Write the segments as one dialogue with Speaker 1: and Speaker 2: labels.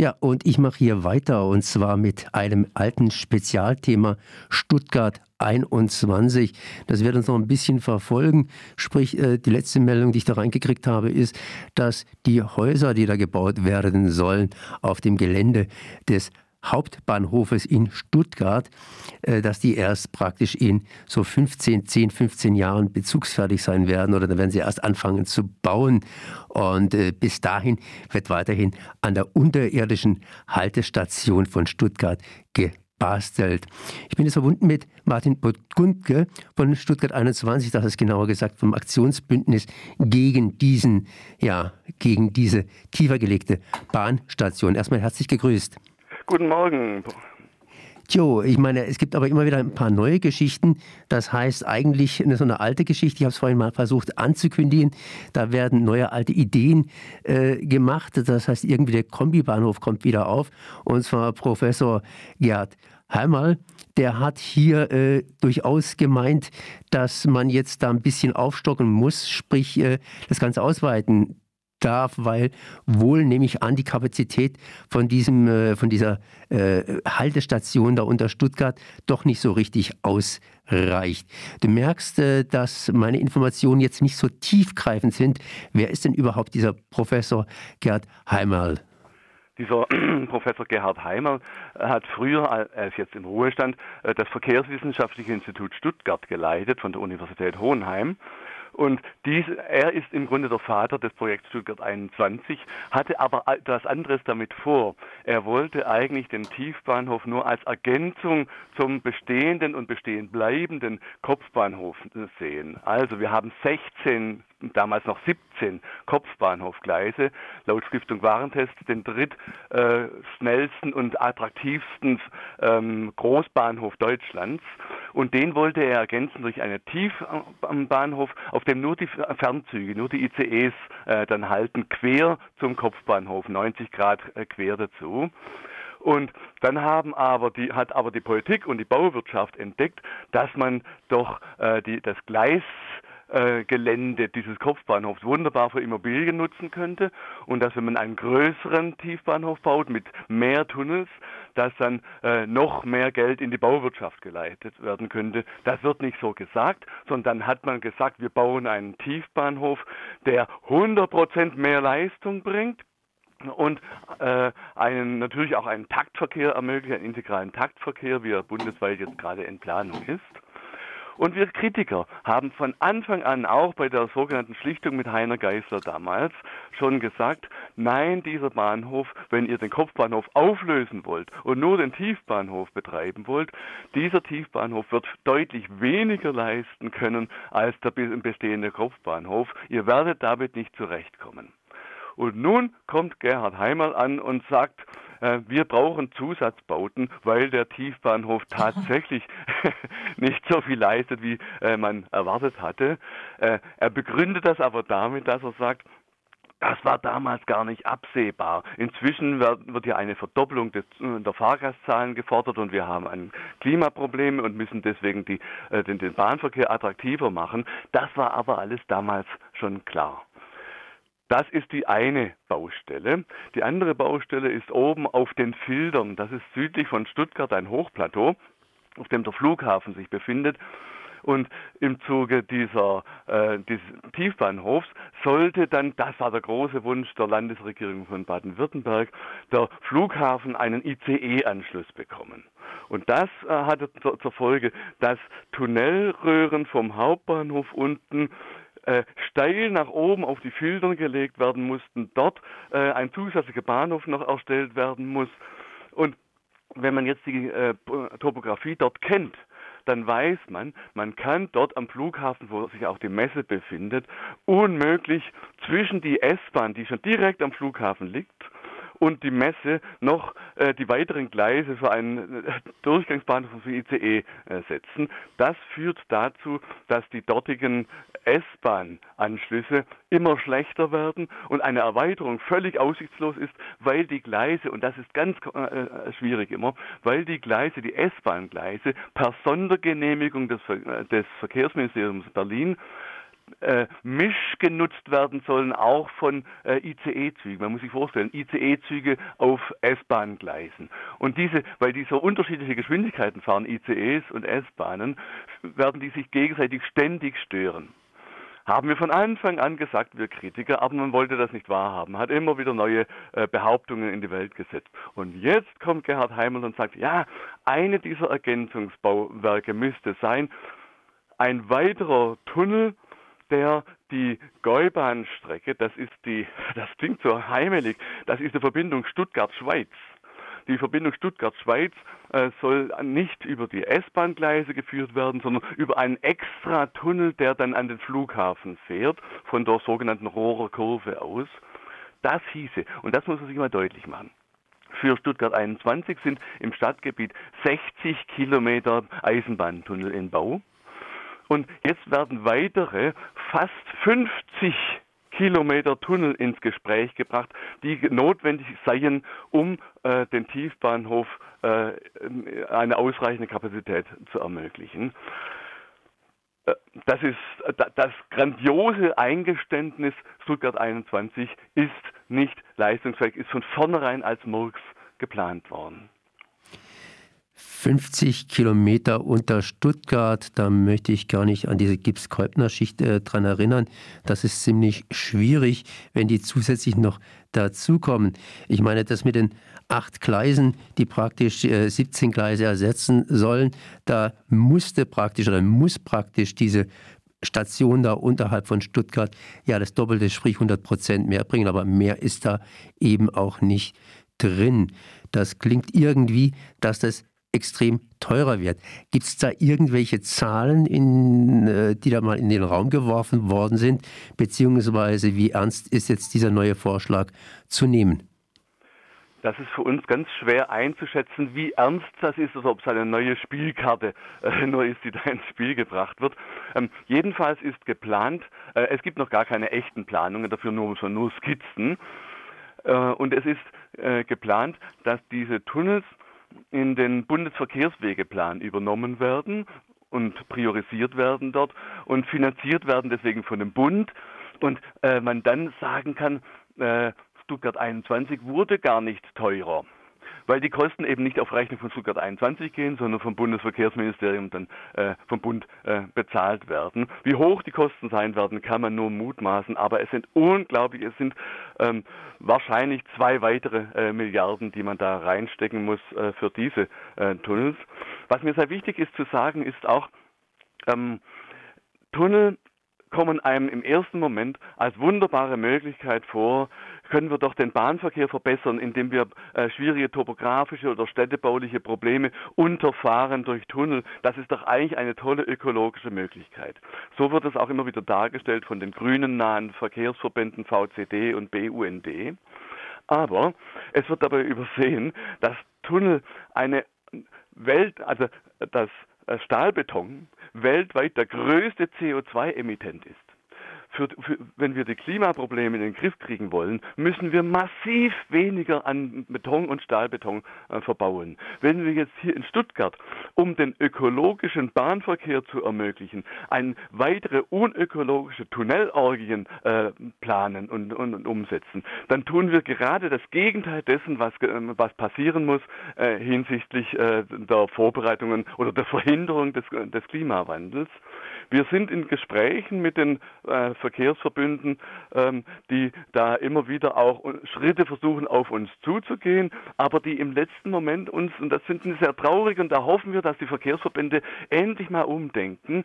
Speaker 1: Ja, und ich mache hier weiter und zwar mit einem alten Spezialthema Stuttgart 21. Das wird uns noch ein bisschen verfolgen. Sprich, äh, die letzte Meldung, die ich da reingekriegt habe, ist, dass die Häuser, die da gebaut werden sollen, auf dem Gelände des Hauptbahnhofes in Stuttgart, äh, dass die erst praktisch in so 15, 10, 15 Jahren bezugsfertig sein werden oder dann werden sie erst anfangen zu bauen. Und äh, bis dahin wird weiterhin an der unterirdischen Haltestation von Stuttgart gebastelt. Ich bin jetzt verbunden mit Martin Burgundke von Stuttgart 21, das ist genauer gesagt vom Aktionsbündnis gegen diesen, ja, gegen diese tiefer gelegte Bahnstation. Erstmal herzlich gegrüßt.
Speaker 2: Guten Morgen.
Speaker 1: Jo, ich meine, es gibt aber immer wieder ein paar neue Geschichten. Das heißt eigentlich eine, so eine alte Geschichte, ich habe es vorhin mal versucht anzukündigen. Da werden neue alte Ideen äh, gemacht. Das heißt, irgendwie der Kombibahnhof kommt wieder auf. Und zwar Professor Gerd Heimal, der hat hier äh, durchaus gemeint, dass man jetzt da ein bisschen aufstocken muss, sprich äh, das Ganze ausweiten darf, weil wohl nehme ich an, die Kapazität von diesem, äh, von dieser äh, Haltestation da unter Stuttgart doch nicht so richtig ausreicht. Du merkst, äh, dass meine Informationen jetzt nicht so tiefgreifend sind. Wer ist denn überhaupt dieser Professor Gerd Heimerl?
Speaker 2: Dieser Professor Gerhard Heimer hat früher, er ist jetzt im Ruhestand, das Verkehrswissenschaftliche Institut Stuttgart geleitet von der Universität Hohenheim. Und dies, er ist im Grunde der Vater des Projekts Stuttgart 21, hatte aber etwas anderes damit vor. Er wollte eigentlich den Tiefbahnhof nur als Ergänzung zum bestehenden und bestehen bleibenden Kopfbahnhof sehen. Also wir haben 16 damals noch 17 Kopfbahnhofgleise, laut Stiftung Warentest den drittschnellsten äh, und attraktivsten ähm, Großbahnhof Deutschlands. Und den wollte er ergänzen durch einen Tiefbahnhof, auf dem nur die Fernzüge, nur die ICEs äh, dann halten, quer zum Kopfbahnhof, 90 Grad äh, quer dazu. Und dann haben aber die, hat aber die Politik und die Bauwirtschaft entdeckt, dass man doch äh, die, das Gleis äh, Gelände dieses Kopfbahnhofs wunderbar für Immobilien nutzen könnte und dass wenn man einen größeren Tiefbahnhof baut mit mehr Tunnels, dass dann äh, noch mehr Geld in die Bauwirtschaft geleitet werden könnte. Das wird nicht so gesagt, sondern dann hat man gesagt, wir bauen einen Tiefbahnhof, der 100% mehr Leistung bringt und äh, einen, natürlich auch einen Taktverkehr ermöglicht, einen integralen Taktverkehr, wie er bundesweit jetzt gerade in Planung ist. Und wir Kritiker haben von Anfang an auch bei der sogenannten Schlichtung mit Heiner Geisler damals schon gesagt, nein, dieser Bahnhof, wenn ihr den Kopfbahnhof auflösen wollt und nur den Tiefbahnhof betreiben wollt, dieser Tiefbahnhof wird deutlich weniger leisten können als der bestehende Kopfbahnhof. Ihr werdet damit nicht zurechtkommen. Und nun kommt Gerhard Heimer an und sagt, äh, wir brauchen Zusatzbauten, weil der Tiefbahnhof tatsächlich nicht so viel leistet, wie äh, man erwartet hatte. Äh, er begründet das aber damit, dass er sagt, das war damals gar nicht absehbar. Inzwischen wird, wird hier eine Verdoppelung des, der Fahrgastzahlen gefordert und wir haben ein Klimaproblem und müssen deswegen die, den, den Bahnverkehr attraktiver machen. Das war aber alles damals schon klar. Das ist die eine Baustelle. Die andere Baustelle ist oben auf den Filtern. Das ist südlich von Stuttgart ein Hochplateau, auf dem der Flughafen sich befindet. Und im Zuge dieser, äh, dieses Tiefbahnhofs sollte dann, das war der große Wunsch der Landesregierung von Baden-Württemberg, der Flughafen einen ICE-Anschluss bekommen. Und das äh, hatte zur, zur Folge, dass Tunnelröhren vom Hauptbahnhof unten äh, steil nach oben auf die Filtern gelegt werden mussten, dort äh, ein zusätzlicher Bahnhof noch erstellt werden muss. Und wenn man jetzt die äh, Topografie dort kennt, dann weiß man, man kann dort am Flughafen, wo sich auch die Messe befindet, unmöglich zwischen die S-Bahn, die schon direkt am Flughafen liegt, und die Messe noch äh, die weiteren Gleise für einen äh, Durchgangsbahnhof für ICE äh, setzen. Das führt dazu, dass die dortigen S-Bahn-Anschlüsse immer schlechter werden und eine Erweiterung völlig aussichtslos ist, weil die Gleise, und das ist ganz äh, schwierig immer, weil die Gleise, die S-Bahn-Gleise per Sondergenehmigung des, äh, des Verkehrsministeriums Berlin äh, misch genutzt werden sollen, auch von äh, ICE-Zügen. Man muss sich vorstellen, ICE-Züge auf S-Bahn-Gleisen. Und diese, weil die so unterschiedliche Geschwindigkeiten fahren, ICEs und S-Bahnen, werden die sich gegenseitig ständig stören. Haben wir von Anfang an gesagt, wir Kritiker, aber man wollte das nicht wahrhaben, hat immer wieder neue äh, Behauptungen in die Welt gesetzt. Und jetzt kommt Gerhard Heimel und sagt, ja, eine dieser Ergänzungsbauwerke müsste sein, ein weiterer Tunnel der die Gäubahnstrecke, das ist die, das klingt so heimelig, das ist die Verbindung Stuttgart-Schweiz. Die Verbindung Stuttgart-Schweiz äh, soll nicht über die S-Bahn-Gleise geführt werden, sondern über einen extra Tunnel, der dann an den Flughafen fährt, von der sogenannten Rohrer Kurve aus. Das hieße, und das muss man sich mal deutlich machen, für Stuttgart 21 sind im Stadtgebiet 60 Kilometer Eisenbahntunnel in Bau. Und jetzt werden weitere fast 50 Kilometer Tunnel ins Gespräch gebracht, die notwendig seien, um äh, den Tiefbahnhof äh, eine ausreichende Kapazität zu ermöglichen. Äh, das ist das grandiose Eingeständnis Stuttgart 21 ist nicht leistungsfähig, ist von vornherein als Murks geplant worden.
Speaker 1: 50 Kilometer unter Stuttgart, da möchte ich gar nicht an diese Gips-Keupner-Schicht äh, dran erinnern. Das ist ziemlich schwierig, wenn die zusätzlich noch dazukommen. Ich meine, das mit den acht Gleisen, die praktisch äh, 17 Gleise ersetzen sollen, da musste praktisch oder muss praktisch diese Station da unterhalb von Stuttgart ja das Doppelte, sprich 100 Prozent mehr bringen, aber mehr ist da eben auch nicht drin. Das klingt irgendwie, dass das extrem teurer wird. Gibt es da irgendwelche Zahlen, in, äh, die da mal in den Raum geworfen worden sind, beziehungsweise wie ernst ist jetzt dieser neue Vorschlag zu nehmen?
Speaker 2: Das ist für uns ganz schwer einzuschätzen, wie ernst das ist, oder ob es eine neue Spielkarte äh, nur ist, die da ins Spiel gebracht wird. Ähm, jedenfalls ist geplant, äh, es gibt noch gar keine echten Planungen, dafür nur, nur Skizzen. Äh, und es ist äh, geplant, dass diese Tunnels in den Bundesverkehrswegeplan übernommen werden und priorisiert werden dort und finanziert werden deswegen von dem Bund. Und äh, man dann sagen kann, äh, Stuttgart 21 wurde gar nicht teurer weil die Kosten eben nicht auf Rechnung von Stuttgart 21 gehen, sondern vom Bundesverkehrsministerium dann äh, vom Bund äh, bezahlt werden. Wie hoch die Kosten sein werden, kann man nur mutmaßen, aber es sind unglaublich, es sind ähm, wahrscheinlich zwei weitere äh, Milliarden, die man da reinstecken muss äh, für diese äh, Tunnels. Was mir sehr wichtig ist zu sagen, ist auch, ähm, Tunnel kommen einem im ersten Moment als wunderbare Möglichkeit vor, können wir doch den Bahnverkehr verbessern, indem wir äh, schwierige topografische oder städtebauliche Probleme unterfahren durch Tunnel. Das ist doch eigentlich eine tolle ökologische Möglichkeit. So wird es auch immer wieder dargestellt von den grünen nahen Verkehrsverbänden VCD und BUND. Aber es wird dabei übersehen, dass Tunnel eine Welt, also das Stahlbeton weltweit der größte CO2-Emittent ist für, für, wenn wir die Klimaprobleme in den Griff kriegen wollen, müssen wir massiv weniger an Beton und Stahlbeton äh, verbauen. Wenn wir jetzt hier in Stuttgart, um den ökologischen Bahnverkehr zu ermöglichen, ein weitere unökologische Tunnelorgien äh, planen und, und, und, umsetzen, dann tun wir gerade das Gegenteil dessen, was, äh, was passieren muss äh, hinsichtlich äh, der Vorbereitungen oder der Verhinderung des, des Klimawandels. Wir sind in Gesprächen mit den äh, Verkehrsverbünden, ähm, die da immer wieder auch Schritte versuchen, auf uns zuzugehen, aber die im letzten Moment uns, und das finden wir sehr traurig, und da hoffen wir, dass die Verkehrsverbände endlich mal umdenken,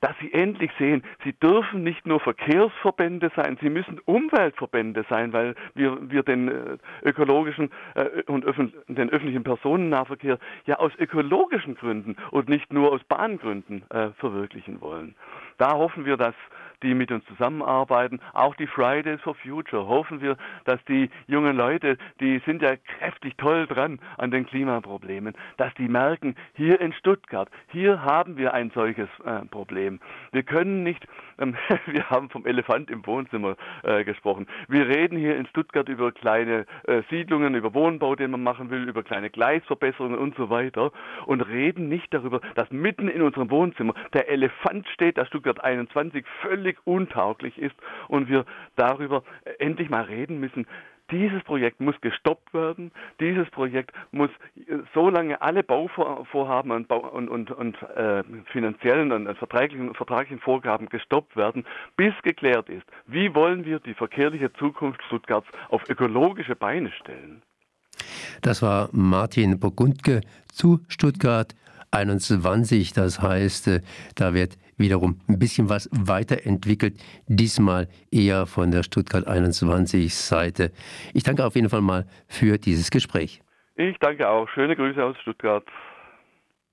Speaker 2: dass sie endlich sehen, sie dürfen nicht nur Verkehrsverbände sein, sie müssen Umweltverbände sein, weil wir, wir den äh, ökologischen äh, und öffn den öffentlichen Personennahverkehr ja aus ökologischen Gründen und nicht nur aus Bahngründen äh, verwirklichen wollen wollen. Da hoffen wir, dass die mit uns zusammenarbeiten. Auch die Fridays for Future hoffen wir, dass die jungen Leute, die sind ja kräftig toll dran an den Klimaproblemen, dass die merken, hier in Stuttgart, hier haben wir ein solches äh, Problem. Wir können nicht ähm, wir haben vom Elefant im Wohnzimmer äh, gesprochen. Wir reden hier in Stuttgart über kleine äh, Siedlungen, über Wohnbau, den man machen will, über kleine Gleisverbesserungen und so weiter und reden nicht darüber, dass mitten in unserem Wohnzimmer der Elefant steht, dass Stuttgart 21 völlig untauglich ist und wir darüber endlich mal reden müssen, dieses Projekt muss gestoppt werden. Dieses Projekt muss äh, so lange alle Bauvorhaben und, und, und, und äh, finanziellen und vertraglichen, vertraglichen Vorgaben gestoppt werden, bis geklärt ist, wie wollen wir die verkehrliche Zukunft Stuttgarts auf ökologische Beine stellen.
Speaker 1: Das war Martin Burgundke zu Stuttgart 21. Das heißt, äh, da wird wiederum ein bisschen was weiterentwickelt, diesmal eher von der Stuttgart 21 Seite. Ich danke auf jeden Fall mal für dieses Gespräch.
Speaker 2: Ich danke auch. Schöne Grüße aus Stuttgart.